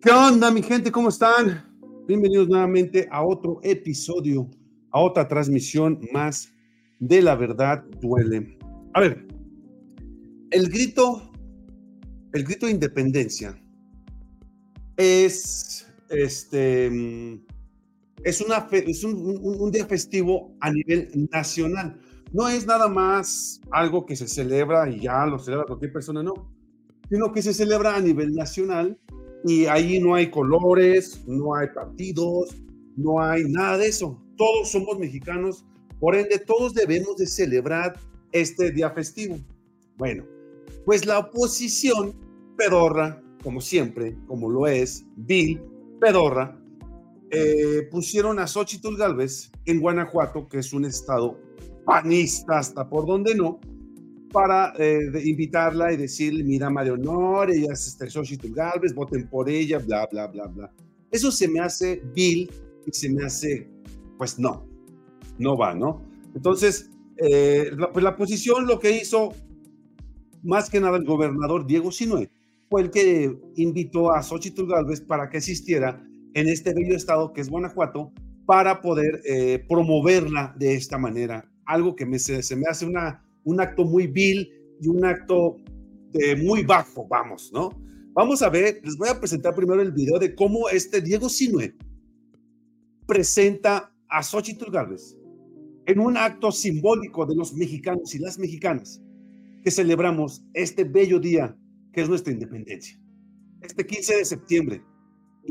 ¿Qué onda, mi gente? ¿Cómo están? Bienvenidos nuevamente a otro episodio, a otra transmisión más de La Verdad Duele. A ver, el grito, el grito de independencia es, este, es, una, es un día festivo a nivel nacional. No es nada más algo que se celebra y ya lo celebra cualquier persona, no, sino que se celebra a nivel nacional y ahí no hay colores, no hay partidos, no hay nada de eso. Todos somos mexicanos, por ende todos debemos de celebrar este día festivo. Bueno, pues la oposición pedorra, como siempre, como lo es Bill pedorra, eh, pusieron a Xochitl Galvez en Guanajuato, que es un estado panista hasta por donde no, para eh, invitarla y decirle, mira, Mario Honor, ella es este, Xochitl Galvez, voten por ella, bla, bla, bla, bla. Eso se me hace vil y se me hace, pues no, no va, ¿no? Entonces, eh, la, pues la posición lo que hizo, más que nada el gobernador Diego Sinue, fue el que invitó a Xochitl Galvez para que asistiera en este bello estado que es Guanajuato, para poder eh, promoverla de esta manera. Algo que se me hace una un acto muy vil y un acto de muy bajo, vamos, ¿no? Vamos a ver, les voy a presentar primero el video de cómo este Diego Sinue presenta a Xochitl Gálvez en un acto simbólico de los mexicanos y las mexicanas que celebramos este bello día que es nuestra independencia. Este 15 de septiembre.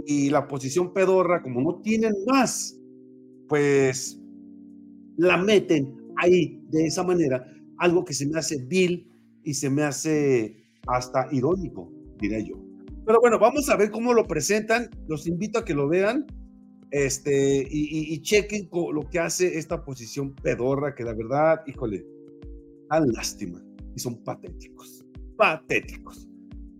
Y la posición pedorra, como no tienen más, pues la meten ahí de esa manera algo que se me hace vil y se me hace hasta irónico, diría yo. Pero bueno, vamos a ver cómo lo presentan. Los invito a que lo vean este, y, chequen lo que hace esta posición pedorra, que la verdad, híjole, dan lástima y son patéticos. Patéticos.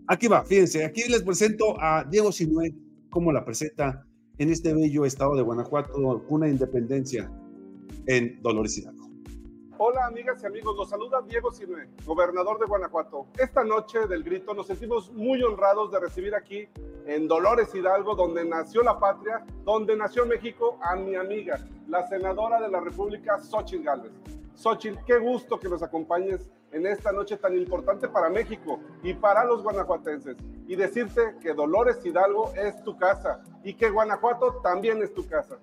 Aquí va, fíjense, aquí les presento a Diego Sinue, cómo la presenta en este bello estado de Guanajuato, una independencia en Dolores Hidalgo. Hola amigas y amigos, los saluda Diego Sinue, gobernador de Guanajuato. Esta noche del grito nos sentimos muy honrados de recibir aquí en Dolores Hidalgo, donde nació la patria, donde nació México, a mi amiga, la senadora de la República, Xochitl Gálvez. Xochitl, qué gusto que nos acompañes en esta noche tan importante para México y para los guanajuatenses. Y decirte que Dolores Hidalgo es tu casa y que Guanajuato también es tu casa.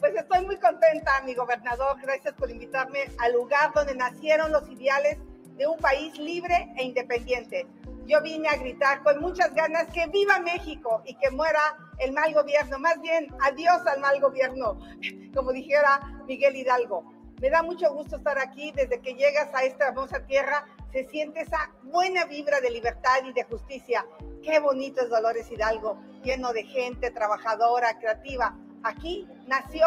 Pues estoy muy contenta, mi gobernador. Gracias por invitarme al lugar donde nacieron los ideales de un país libre e independiente. Yo vine a gritar con muchas ganas que viva México y que muera el mal gobierno. Más bien, adiós al mal gobierno, como dijera Miguel Hidalgo. Me da mucho gusto estar aquí. Desde que llegas a esta hermosa tierra, se siente esa buena vibra de libertad y de justicia. Qué bonito es Dolores Hidalgo, lleno de gente trabajadora, creativa Aquí nació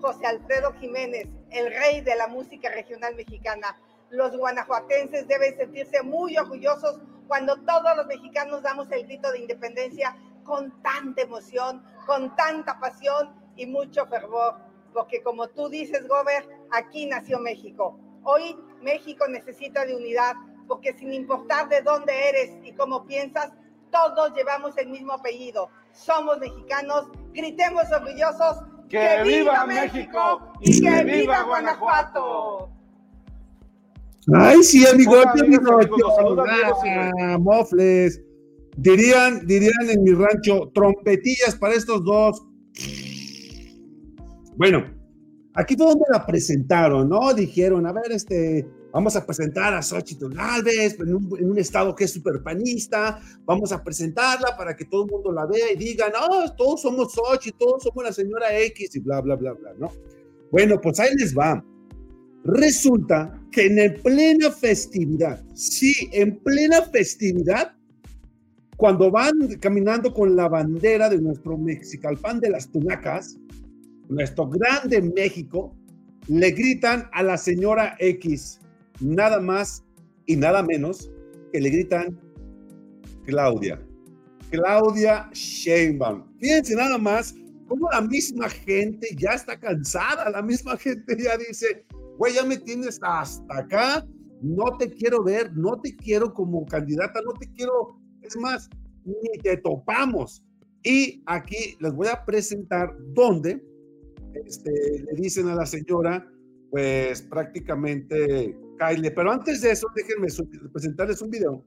José Alfredo Jiménez, el rey de la música regional mexicana. Los guanajuatenses deben sentirse muy orgullosos cuando todos los mexicanos damos el grito de independencia con tanta emoción, con tanta pasión y mucho fervor. Porque como tú dices, Gober, aquí nació México. Hoy México necesita de unidad, porque sin importar de dónde eres y cómo piensas, todos llevamos el mismo apellido. Somos mexicanos Gritemos orgullosos. ¡Que, viva México! ¡Y que viva Guanajuato! Ay, sí, amigo, ah, mofles. Dirían, dirían en mi rancho, trompetillas para estos dos. Bueno, aquí fue donde la presentaron, ¿no? Dijeron, a ver, este, Vamos a presentar a Xochitl Galvez en un, en un estado que es súper panista. Vamos a presentarla para que todo el mundo la vea y diga, no, todos somos Xochitl, todos somos la señora X y bla, bla, bla, bla, ¿no? Bueno, pues ahí les va. Resulta que en plena festividad, sí, en plena festividad, cuando van caminando con la bandera de nuestro Mexicalpan de las Tunacas, nuestro grande México, le gritan a la señora X, nada más y nada menos que le gritan Claudia. Claudia Sheinbaum. Fíjense nada más cómo la misma gente ya está cansada, la misma gente ya dice, güey, ya me tienes hasta acá, no te quiero ver, no te quiero como candidata, no te quiero, es más, ni te topamos. Y aquí les voy a presentar dónde este, le dicen a la señora, pues prácticamente Kyle. Pero antes de eso, déjenme presentarles un video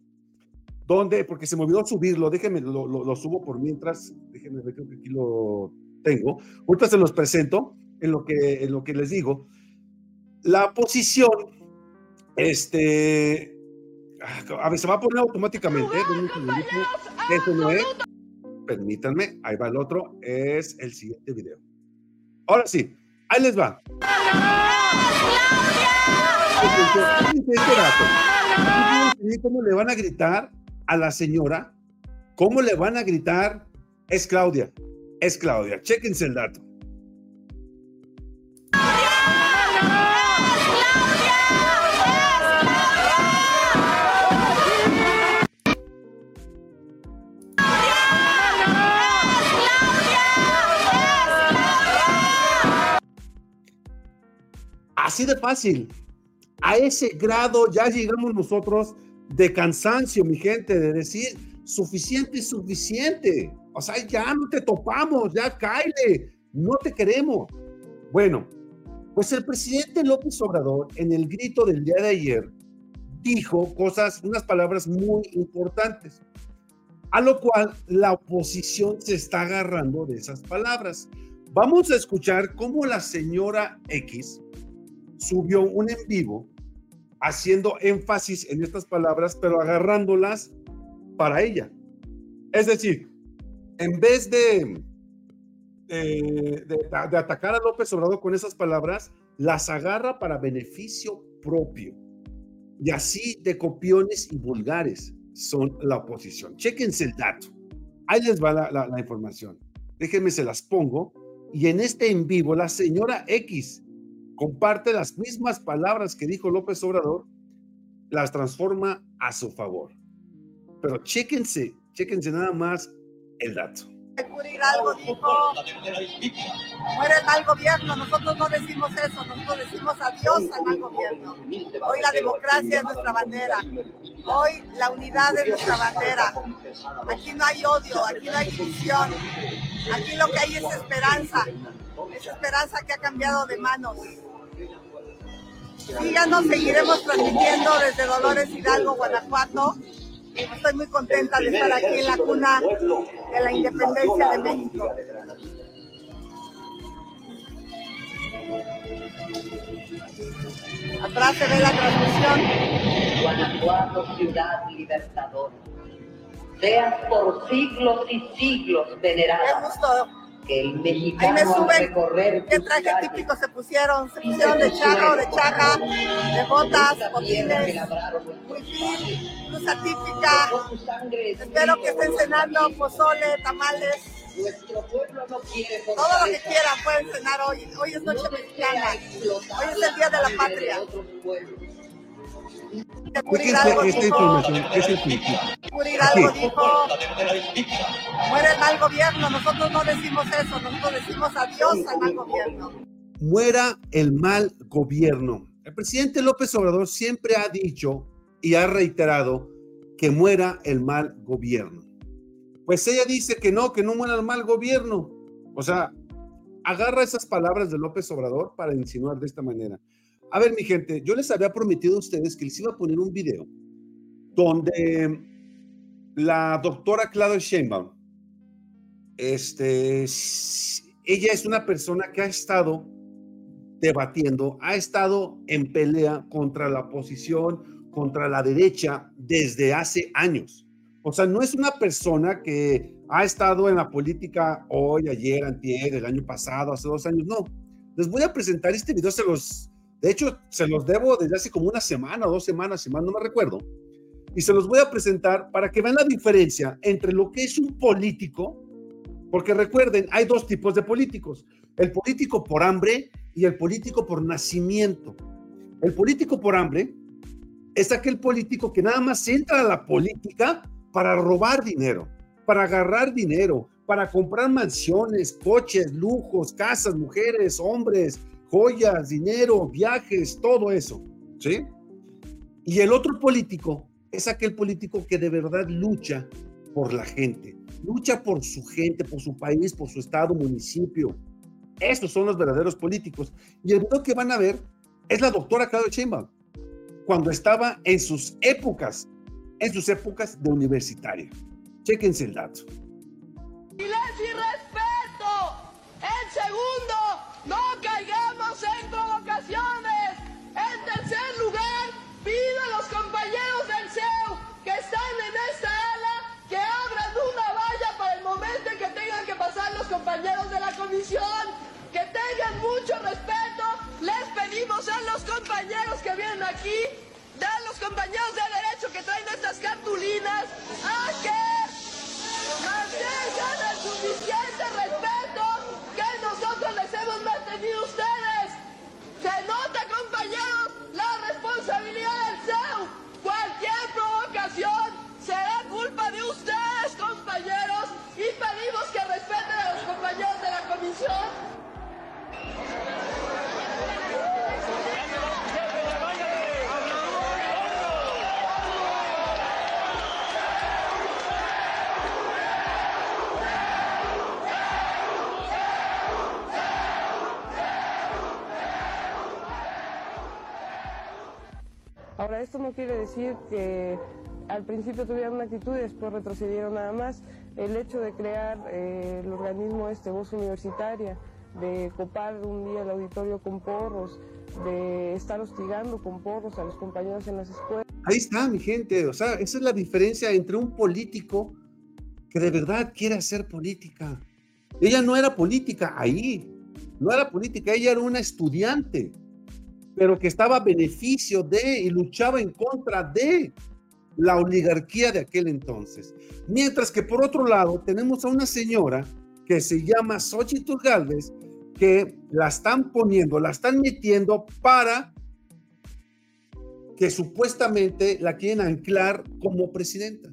donde, porque se me olvidó subirlo, déjenme, lo, lo, subo por mientras, déjenme ver, creo que aquí lo tengo. Ahorita se los presento en lo que, en lo que les digo. La posición, este, a ver, se va a poner automáticamente. Eso no es. Permítanme, ahí va el otro, es el siguiente video. Ahora sí, ahí les va. ¿Cómo le van a gritar a la señora? ¿Cómo le van a gritar? Es Claudia, es Claudia. Chequense el dato. Así de fácil. A ese grado ya llegamos nosotros de cansancio, mi gente, de decir, suficiente suficiente. O sea, ya no te topamos, ya caile, no te queremos. Bueno, pues el presidente López Obrador en el grito del día de ayer dijo cosas, unas palabras muy importantes, a lo cual la oposición se está agarrando de esas palabras. Vamos a escuchar cómo la señora X, subió un en vivo haciendo énfasis en estas palabras, pero agarrándolas para ella. Es decir, en vez de, de, atacar a López Obrador con esas palabras, las agarra para beneficio propio. Y así de copiones y vulgares son la oposición. Chéquense el dato. Ahí les va la, la información. Déjenme, se las pongo. Y en este en vivo, la señora X comparte las mismas palabras que dijo López Obrador, las transforma a su favor. Pero chéquense, chéquense nada más el dato. algo dijo, muere el mal gobierno, nosotros no decimos eso, nosotros decimos adiós al mal gobierno. Hoy la democracia es nuestra bandera, hoy la unidad es nuestra bandera. Aquí no hay odio, aquí no hay división, aquí lo que hay es esperanza, es esperanza que ha cambiado de manos. Síganos, seguiremos transmitiendo desde Dolores Hidalgo, Guanajuato. Estoy muy contenta de estar aquí en la cuna de la independencia de México. Atrás se ve la transmisión. Guanajuato, ciudad libertadora. Seas por siglos y siglos venerada. El mexicano Ahí me suben qué traje típico se pusieron, se pusieron de charro, de chaja, de botas, botines, huipil, blusa típica. Espero que estén cenando pozole, tamales. Todo lo que quieran pueden cenar hoy. Hoy es noche mexicana. Hoy es el día de la patria esta información es el algo dijo, muere el mal gobierno, nosotros no decimos eso, nosotros decimos adiós al mal gobierno. Muera el mal gobierno. El presidente López Obrador siempre ha dicho y ha reiterado que muera el mal gobierno. Pues ella dice que no, que no muera el mal gobierno. O sea, agarra esas palabras de López Obrador para insinuar de esta manera. A ver, mi gente, yo les había prometido a ustedes que les iba a poner un video donde la doctora Claudia Sheinbaum, este, ella es una persona que ha estado debatiendo, ha estado en pelea contra la oposición, contra la derecha desde hace años. O sea, no es una persona que ha estado en la política hoy, ayer, antier, el año pasado, hace dos años, no. Les voy a presentar este video, se los de hecho, se los debo desde hace como una semana o dos semanas, si no me recuerdo. Y se los voy a presentar para que vean la diferencia entre lo que es un político, porque recuerden, hay dos tipos de políticos. El político por hambre y el político por nacimiento. El político por hambre es aquel político que nada más entra a la política para robar dinero, para agarrar dinero, para comprar mansiones, coches, lujos, casas, mujeres, hombres, joyas, dinero, viajes, todo eso, ¿sí? Y el otro político es aquel político que de verdad lucha por la gente, lucha por su gente, por su país, por su estado, municipio. Estos son los verdaderos políticos. Y el video que van a ver es la doctora Claudia Sheinbaum, cuando estaba en sus épocas, en sus épocas de universitaria. Chéquense el dato. Silencio y respeto. En segundo, no en provocaciones. En tercer lugar, pido a los compañeros del CEU que están en esta ala que abran una valla para el momento en que tengan que pasar los compañeros de la comisión. Que tengan mucho respeto. Les pedimos a los compañeros que vienen aquí, a los compañeros de derecho que traen estas cartulinas, a que mantengan el Ahora, esto no quiere decir que al principio tuvieron una actitud y después retrocedieron nada más. El hecho de crear eh, el organismo este, Voz Universitaria, de copar un día el auditorio con porros, de estar hostigando con porros a los compañeros en las escuelas. Ahí está, mi gente. O sea, esa es la diferencia entre un político que de verdad quiere hacer política. Ella no era política ahí, no era política, ella era una estudiante pero que estaba a beneficio de y luchaba en contra de la oligarquía de aquel entonces. Mientras que por otro lado tenemos a una señora que se llama Xochitl Galvez, que la están poniendo, la están metiendo para que supuestamente la quieren anclar como presidenta.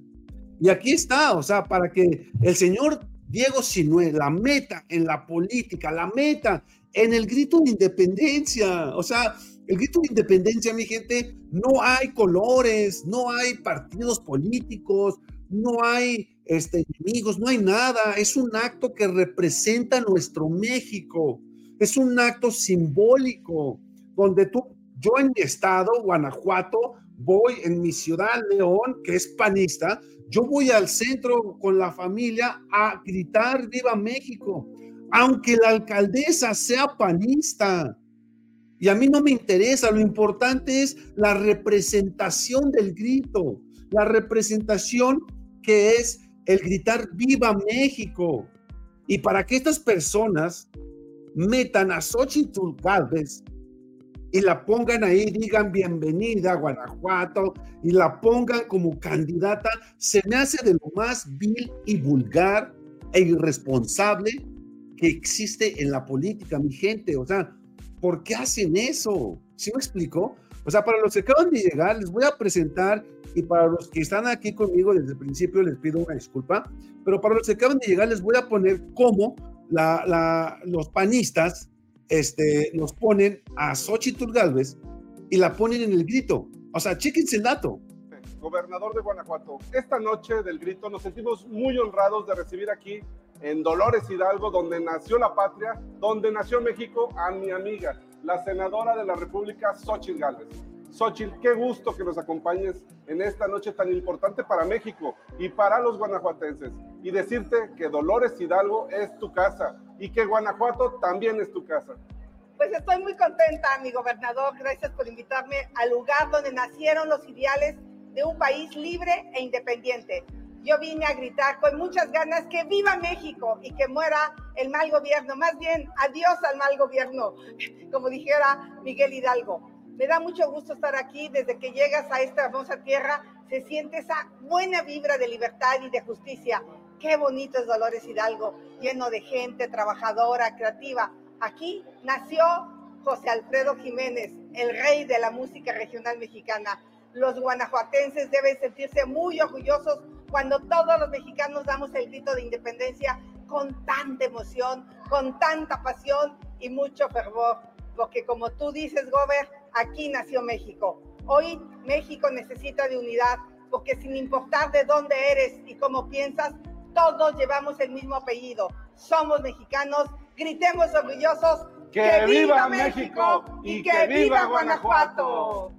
Y aquí está, o sea, para que el señor Diego Sinue la meta en la política, la meta en el grito de independencia, o sea, el grito de independencia, mi gente, no hay colores, no hay partidos políticos, no hay este, enemigos, no hay nada. Es un acto que representa nuestro México. Es un acto simbólico donde tú, yo en mi estado, Guanajuato, voy en mi ciudad, León, que es panista, yo voy al centro con la familia a gritar Viva México, aunque la alcaldesa sea panista y a mí no me interesa, lo importante es la representación del grito, la representación que es el gritar viva México. Y para que estas personas metan a Xochitl Galvez y la pongan ahí, digan bienvenida a Guanajuato y la pongan como candidata, se me hace de lo más vil y vulgar e irresponsable que existe en la política, mi gente. O sea, ¿por qué hacen eso? ¿Sí me explico? O sea, para los que acaban de llegar, les voy a presentar, y para los que están aquí conmigo desde el principio, les pido una disculpa, pero para los que acaban de llegar, les voy a poner cómo la, los panistas este, nos ponen a Xochitl Galvez y la ponen en el grito. O sea, chéquense el dato. Gobernador de Guanajuato, esta noche del grito nos sentimos muy honrados de recibir aquí en Dolores Hidalgo, donde nació la patria, donde nació México, a mi amiga, la senadora de la República, Xochitl Gálvez. Xochitl, qué gusto que nos acompañes en esta noche tan importante para México y para los guanajuatenses. Y decirte que Dolores Hidalgo es tu casa y que Guanajuato también es tu casa. Pues estoy muy contenta, mi gobernador. Gracias por invitarme al lugar donde nacieron los ideales de un país libre e independiente yo vine a gritar con muchas ganas que viva México y que muera el mal gobierno, más bien adiós al mal gobierno, como dijera Miguel Hidalgo. Me da mucho gusto estar aquí, desde que llegas a esta hermosa tierra se siente esa buena vibra de libertad y de justicia. Qué bonito es Dolores Hidalgo, lleno de gente trabajadora, creativa. Aquí nació José Alfredo Jiménez, el rey de la música regional mexicana. Los guanajuatenses deben sentirse muy orgullosos cuando todos los mexicanos damos el grito de independencia con tanta emoción, con tanta pasión y mucho fervor. Porque como tú dices, Gober, aquí nació México. Hoy México necesita de unidad, porque sin importar de dónde eres y cómo piensas, todos llevamos el mismo apellido. Somos mexicanos, gritemos orgullosos. ¡Que, viva México y que viva Guanajuato!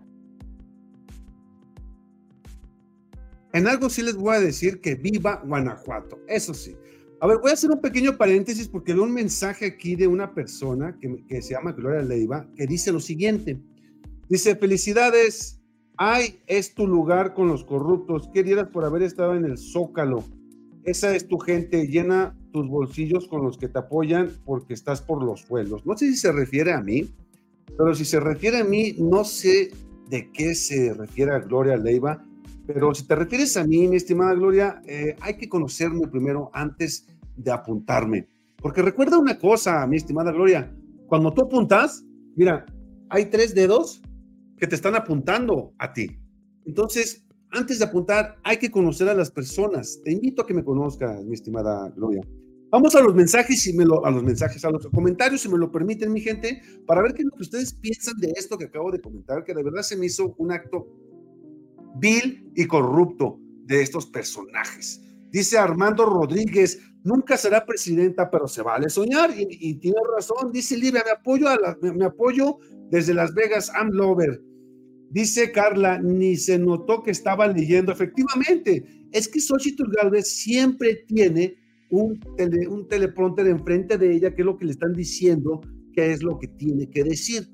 En algo sí les voy a decir que viva Guanajuato, eso sí. A ver, voy a hacer un pequeño paréntesis porque veo un mensaje aquí de una persona que, se llama Gloria Leiva que dice lo siguiente. Dice, felicidades, ay, es tu lugar con los corruptos, qué por haber estado en el Zócalo. Esa es tu gente, llena tus bolsillos con los que te apoyan porque estás por los suelos. No sé si se refiere a mí, pero si se refiere a mí, no sé de qué se refiere a Gloria Leiva, pero si te refieres a mí, mi estimada Gloria, eh, hay que conocerme primero antes de apuntarme. Porque recuerda una cosa, mi estimada Gloria, cuando tú apuntas, mira, hay tres dedos que te están apuntando a ti. Entonces, antes de apuntar, hay que conocer a las personas. Te invito a que me conozcas, mi estimada Gloria. Vamos a los mensajes, y me lo, a los mensajes, a los comentarios, si me lo permiten, mi gente, para ver qué es lo que ustedes piensan de esto que acabo de comentar, que de verdad se me hizo un acto vil y corrupto de estos personajes. Dice Armando Rodríguez, nunca será presidenta, pero se vale soñar y, tiene razón. Dice Livia, me apoyo, a me, apoyo desde Las Vegas, I'm lover. Dice Carla, ni se notó que estaba leyendo. Efectivamente, es que Xochitl Galvez siempre tiene un, tele, un teleprompter enfrente de ella, que es lo que le están diciendo, que es lo que tiene que decir.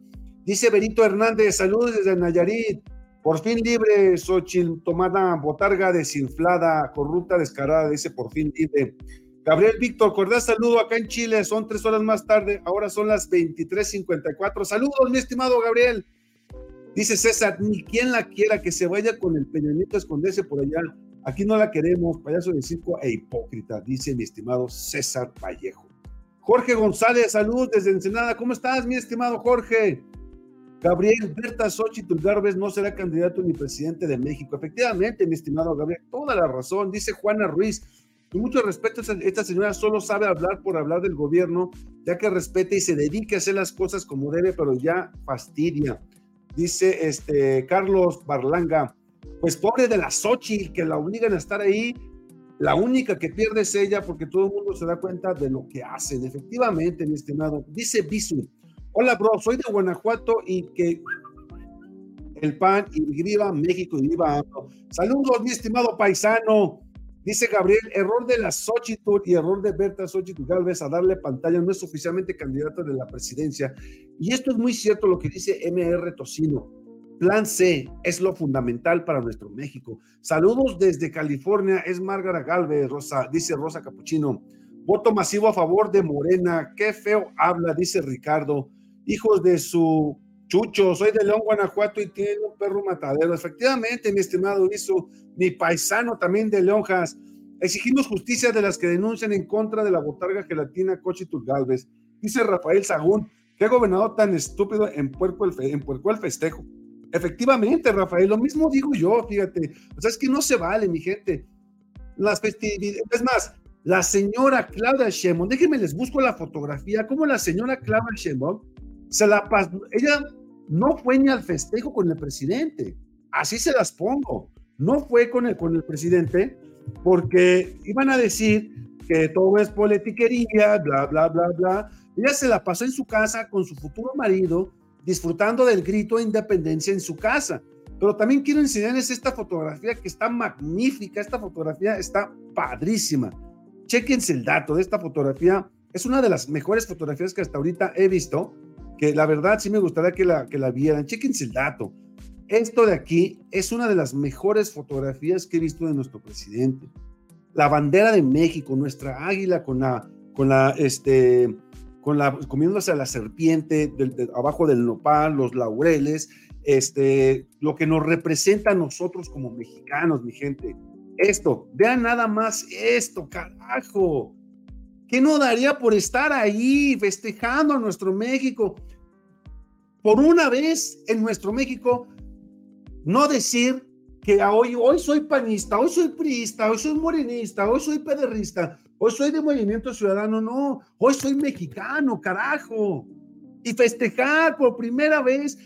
Dice Benito Hernández, saludos desde Nayarit. Por fin libre, Xochitl, tomada botarga desinflada, corrupta, descarada, dice por fin libre. Gabriel Víctor, cordial saludo acá en Chile, son tres horas más tarde, ahora son las 23.54. Saludos, mi estimado Gabriel. Dice César, ni quien la quiera que se vaya con el peñonito a esconderse por allá. Aquí no la queremos, payaso de circo e hipócrita, dice mi estimado César Vallejo. Jorge González, saludos desde Ensenada. ¿Cómo estás, mi estimado Jorge? Gabriel Berta Xochitl Garbes no será candidato ni presidente de México. Efectivamente, mi estimado Gabriel, toda la razón, dice Juana Ruiz. Con mucho respeto, esta señora solo sabe hablar por hablar del gobierno, ya que respete y se dedique a hacer las cosas como debe, pero ya fastidia. Dice este Carlos Barlanga, pues pobre de la Xochitl, que la obligan a estar ahí, la única que pierde es ella porque todo el mundo se da cuenta de lo que hacen. Efectivamente, mi estimado. Dice Bisu, hola bro, soy de Guanajuato y que el PAN y viva México y viva Saludos, mi estimado paisano. Dice Gabriel, error de la Xochitl y error de Berta Xochitl Galvez a darle pantalla, no es oficialmente candidata de la presidencia. Y esto es muy cierto lo que dice MR Tocino. Plan C es lo fundamental para nuestro México. Saludos desde California, es Márgara Galvez, Rosa, dice Rosa Capuchino. Voto masivo a favor de Morena, qué feo habla, dice Ricardo. Hijos de su Chucho, soy de León, Guanajuato y tiene un perro matadero. Efectivamente, mi estimado hizo mi paisano también de Leonjas. Exigimos justicia de las que denuncian en contra de la botarga gelatina Cochitul Galvez. Dice Rafael Sagún, qué gobernador tan estúpido en Puerco el, en Puerco el festejo. Efectivamente, Rafael, lo mismo digo yo, fíjate. O sea, es que no se vale, mi gente. Las festividades, es más, la señora Claudia Sheinbaum, déjenme les busco la fotografía, como la señora Claudia Sheinbaum se la ella no fue ni al festejo con el presidente. Así se las pongo. No fue con el, con el presidente porque iban a decir que todo es politiquería, bla, bla, bla, bla. Ella se la pasó en su casa con su futuro marido, disfrutando del grito de independencia en su casa. Pero también quiero enseñarles esta fotografía que está magnífica. Esta fotografía está padrísima. Chequense el dato de esta fotografía. Es una de las mejores fotografías que hasta ahorita he visto que la verdad sí me gustaría que la, que la vieran. Chequense el dato. Esto de aquí es una de las mejores fotografías que he visto de nuestro presidente. La bandera de México, nuestra águila con la, con la, este, con la, comiéndose a la serpiente abajo del nopal, los laureles, este, lo que nos representa a nosotros como mexicanos, mi gente. Esto, vean nada más esto, carajo. ¿Qué no daría por estar ahí festejando a nuestro México? Por una vez en nuestro México, no decir que hoy, hoy soy panista, hoy soy priista, hoy soy morenista, hoy soy pederrista, hoy soy de Movimiento Ciudadano, no, hoy soy mexicano, carajo. Y festejar por primera vez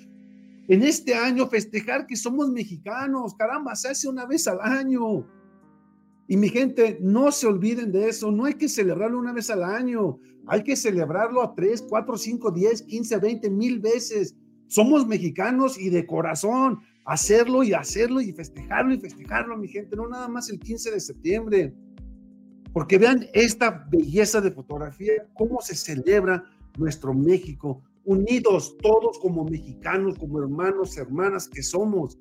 en este año, festejar que somos mexicanos, caramba, se hace una vez al año. Y mi gente, no se olviden de eso, no hay que celebrarlo una vez al año, hay que celebrarlo a tres, cuatro, cinco, diez, quince, veinte mil veces. Somos mexicanos y de corazón, hacerlo y hacerlo y festejarlo y festejarlo, mi gente, no nada más el 15 de septiembre. Porque vean esta belleza de fotografía, cómo se celebra nuestro México, unidos todos como mexicanos, como hermanos, hermanas que somos.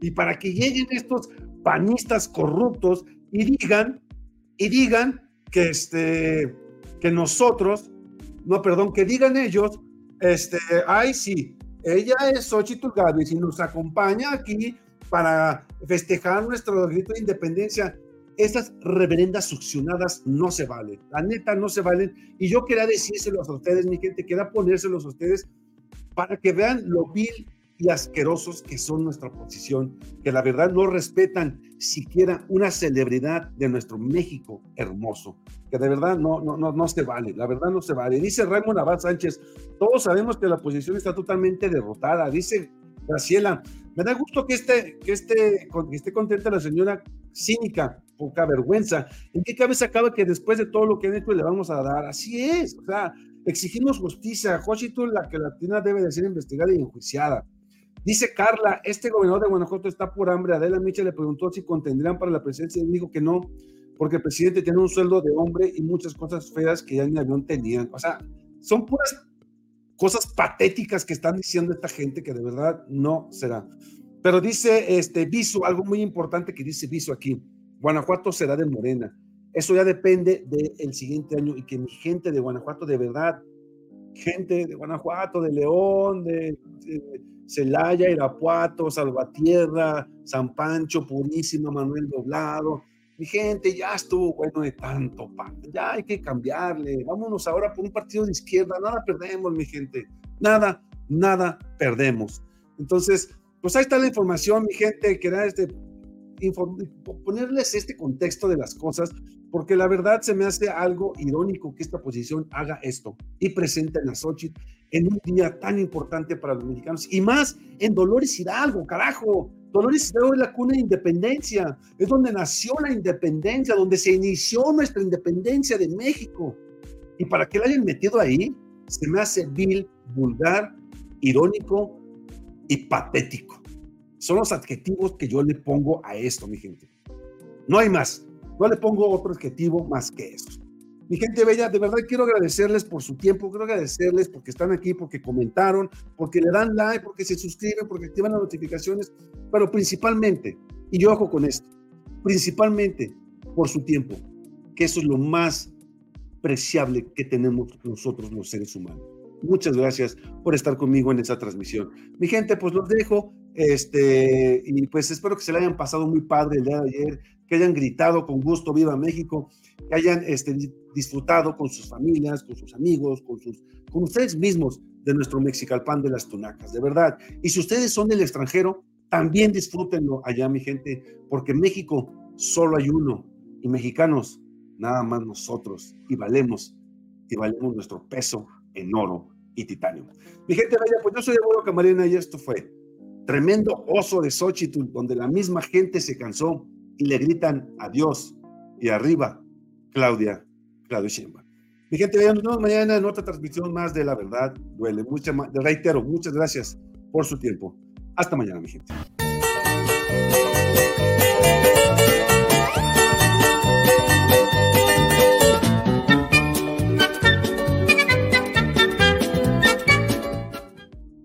Y para que lleguen estos panistas corruptos y digan, y digan que, este, que nosotros, no, perdón, que digan ellos, este, ay, sí, ella es Xochitl Gálvez y nos acompaña aquí para festejar nuestro grito de independencia. Estas reverendas succionadas no se valen, la neta no se valen. Y yo quería decírselos a ustedes, mi gente, quería ponérselos a ustedes para que vean lo vil y asquerosos que son nuestra posición, que la verdad no respetan siquiera una celebridad de nuestro México hermoso, que de verdad no, no, no, no se vale, la verdad no se vale. Dice Raymond Abad Sánchez, todos sabemos que la oposición está totalmente derrotada, dice Graciela, me da gusto que esté, que esté, que esté contenta la señora cínica, poca vergüenza. ¿En qué cabeza acaba que después de todo lo que han hecho le vamos a dar? Así es, o sea, exigimos justicia. Washington, la que la latina debe de ser investigada y enjuiciada. Dice Carla, este gobernador de Guanajuato está por hambre. Adela Micha le preguntó si contendrían para la presidencia y dijo que no, porque el presidente tiene un sueldo de hombre y muchas cosas feas que ya ni avión tenían. O sea, son puras cosas patéticas que están diciendo esta gente que de verdad no será. Pero dice este Viso, algo muy importante que dice Viso aquí, Guanajuato será de Morena. Eso ya depende del siguiente año y que mi gente de Guanajuato de verdad, gente de Guanajuato, de León, de Celaya, Irapuato, Salvatierra, San Pancho, Purísima, Manuel Doblado. Mi gente, ya estuvo bueno de tanto, ya hay que cambiarle. Vámonos ahora por un partido de izquierda, nada perdemos, mi gente, nada, nada perdemos. Entonces, pues ahí está la información, mi gente, que este, ponerles este contexto de las cosas, porque la verdad se me hace algo irónico que esta posición haga esto y presente a Xochitl en un día tan importante para los mexicanos y más en Dolores Hidalgo, carajo. Dolores Hidalgo es la cuna de independencia, es donde nació la independencia, donde se inició nuestra independencia de México. Y para que la hayan metido ahí, se me hace vil, vulgar, irónico y patético. Son los adjetivos que yo le pongo a esto, mi gente. No hay más. No le pongo otro adjetivo más que eso. Mi gente bella, de verdad quiero agradecerles por su tiempo, quiero agradecerles porque están aquí, porque comentaron, porque le dan like, porque se suscriben, porque activan las notificaciones, pero principalmente, y yo ojo con esto, principalmente por su tiempo, que eso es lo más preciable que tenemos nosotros los seres humanos. Muchas gracias por estar conmigo en esta transmisión. Mi gente, pues los dejo, este, y pues espero que se le hayan pasado muy padre el día de ayer, que hayan gritado con gusto, viva México, que hayan este, disfrutado con sus familias, con sus amigos, con, sus, con ustedes mismos de nuestro Mexicalpan de las Tunacas, de verdad. Y si ustedes son del extranjero, también disfrútenlo allá, mi gente, porque México solo hay uno y mexicanos nada más nosotros y valemos y valemos nuestro peso en oro y titanio. Mi gente bella, pues yo soy Eduardo Camarena y esto fue tremendo oso de Xochitl, donde la misma gente se cansó y le gritan adiós y arriba Claudia, Claudia Sheinbaum. Mi gente, nos vemos mañana en otra transmisión más de La Verdad Duele. Mucha, reitero, muchas gracias por su tiempo. Hasta mañana, mi gente.